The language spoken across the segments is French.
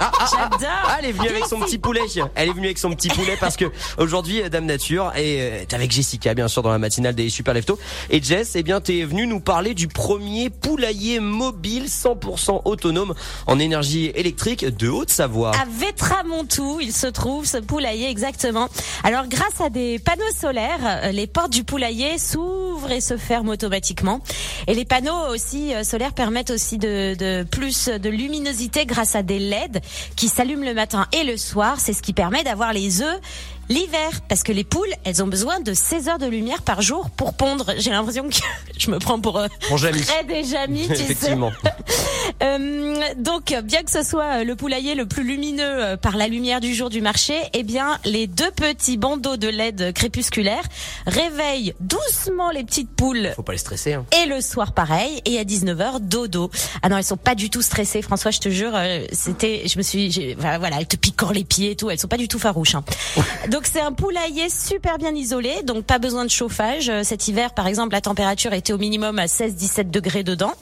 Ah, ah, ah. Ah, elle est venue avec son petit poulet. Elle est venue avec son petit poulet parce que aujourd'hui, Dame Nature est avec Jessica, bien sûr, dans la matinale des Super Lefto. Et Jess, eh bien, t'es venue nous parler du premier poulailler mobile 100% autonome en énergie électrique de Haute-Savoie. À Vétramontou, il se trouve ce poulailler exactement. Alors grâce à des panneaux solaires, euh, les portes du poulailler s'ouvrent et se ferment automatiquement. Et les panneaux aussi euh, solaires permettent aussi de, de plus de luminosité grâce à des LED qui s'allument le matin et le soir. C'est ce qui permet d'avoir les œufs l'hiver parce que les poules, elles ont besoin de 16 heures de lumière par jour pour pondre. J'ai l'impression que je me prends pour euh, Mon Jamie. très des Jamis, tu sais. Euh, donc, bien que ce soit euh, le poulailler le plus lumineux euh, par la lumière du jour du marché, eh bien, les deux petits bandeaux de LED crépusculaires réveillent doucement les petites poules. Faut pas les stresser. Hein. Et le soir, pareil. Et à 19h, dodo. Ah non, elles sont pas du tout stressées. François, je te jure, c'était, je me suis, voilà, elles te piquent les pieds et tout. Elles sont pas du tout farouches. hein. Donc c'est un poulailler super bien isolé, donc pas besoin de chauffage. Cet hiver, par exemple, la température était au minimum à 16-17 degrés dedans.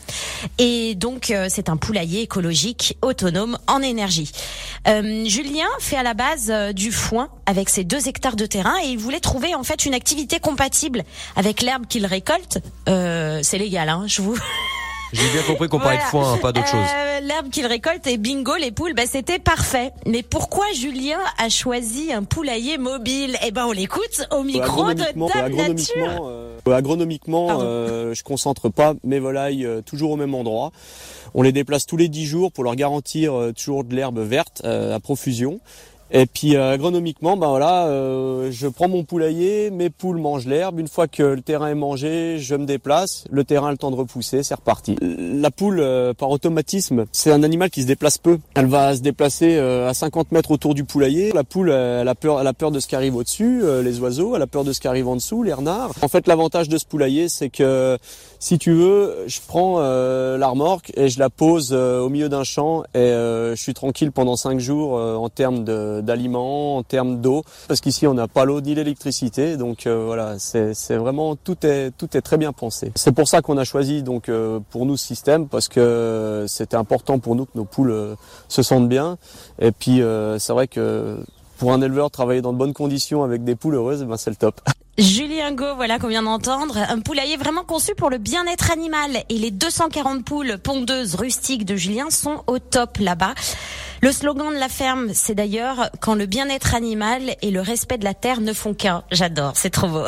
Et donc c'est un poulailler écologique, autonome en énergie. Euh, Julien fait à la base euh, du foin avec ses deux hectares de terrain et il voulait trouver en fait une activité compatible avec l'herbe qu'il récolte. Euh, c'est légal, hein, je vous. J'ai bien compris qu'on parlait de Voilà. foin, hein, pas d'autre chose. Euh, L'herbe qu'il récolte et bingo, les poules, bah, c'était parfait. Mais pourquoi Julien a choisi un poulailler mobile? Eh ben, on l'écoute au micro de Dame Nature. Agronomiquement, euh, agronomiquement, euh, je concentre pas mes volailles euh, toujours au même endroit. On les déplace tous les 10 jours pour leur garantir euh, toujours de l'herbe verte euh, à profusion. Et puis euh, agronomiquement, ben voilà, euh, je prends mon poulailler, mes poules mangent l'herbe. Une fois que le terrain est mangé, je me déplace. Le terrain a le temps de repousser, c'est reparti. La poule, euh, par automatisme, c'est un animal qui se déplace peu. Elle va se déplacer euh, à 50 mètres autour du poulailler. La poule, elle a peur, elle a peur de ce qui arrive au-dessus, euh, les oiseaux. Elle a peur de ce qui arrive en dessous, les renards. En fait, l'avantage de ce poulailler, c'est que si tu veux, je prends euh, la remorque et je la pose au milieu d'un champ et je suis tranquille pendant cinq jours en termes de- d'aliments, en termes d'eau, parce qu'ici on n'a pas l'eau ni l'électricité, donc euh, voilà, c'est c'est vraiment tout est tout est très bien pensé. C'est pour ça qu'on a choisi donc euh, pour nous ce système parce que c'était important pour nous que nos poules euh, se sentent bien et puis euh, c'est vrai que pour un éleveur travailler dans de bonnes conditions avec des poules heureuses, eh ben c'est le top. Julien Go, voilà qu'on vient d'entendre, un poulailler vraiment conçu pour le bien-être animal. Et les 240 poules pondeuses rustiques de Julien sont au top là-bas. Le slogan de la ferme, c'est d'ailleurs quand le bien-être animal et le respect de la terre ne font qu'un. J'adore, c'est trop beau.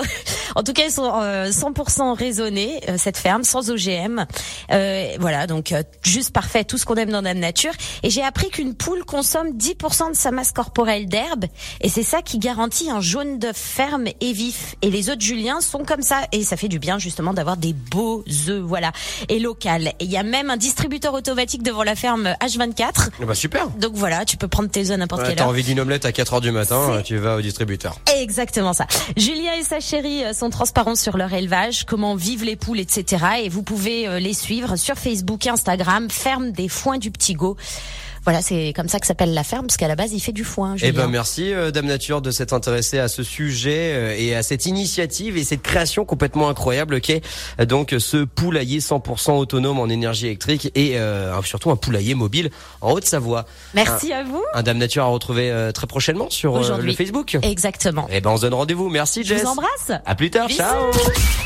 En tout cas, ils sont euh, 100% raisonnés, euh, cette ferme, sans OGM. Euh, voilà, donc euh, juste parfait, tout ce qu'on aime dans la nature. Et j'ai appris qu'une poule consomme 10% de sa masse corporelle d'herbe, et c'est ça qui garantit un jaune d'œuf ferme et vif. Et les œufs de Julien sont comme ça, et ça fait du bien justement d'avoir des beaux œufs, voilà, et local. Et il y a même un distributeur automatique devant la ferme H24. Eh Bah super. Donc voilà, tu peux prendre tes œufs n'importe Ouais, quelle T'as heure. envie d'une omelette à 4 heures du matin, tu vas au distributeur. Exactement ça. Julien et sa chérie euh, sont transparents sur leur élevage, comment vivent les poules, etc. Et vous pouvez euh, les suivre sur Facebook, Instagram, ferme des foins du Petit Go. Voilà, c'est comme ça que s'appelle la ferme, parce qu'à la base, il fait du foin. Eh ben merci euh, Dame Nature de s'être intéressée à ce sujet euh, et à cette initiative et cette création complètement incroyable qu'est euh, donc ce poulailler 100% autonome en énergie électrique et euh, surtout un poulailler mobile en Haute-Savoie. Merci à vous. Un Dame Nature à retrouver euh, très prochainement sur euh, Aujourd'hui. le Facebook. Exactement. Eh ben on se donne rendez-vous. Merci Je Jess. vous embrasse. À plus tard. Bisous. Ciao.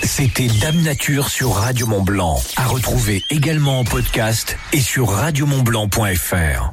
C'était Dame Nature sur Radio Mont Blanc. À retrouver également en podcast et sur radiomontblanc.fr.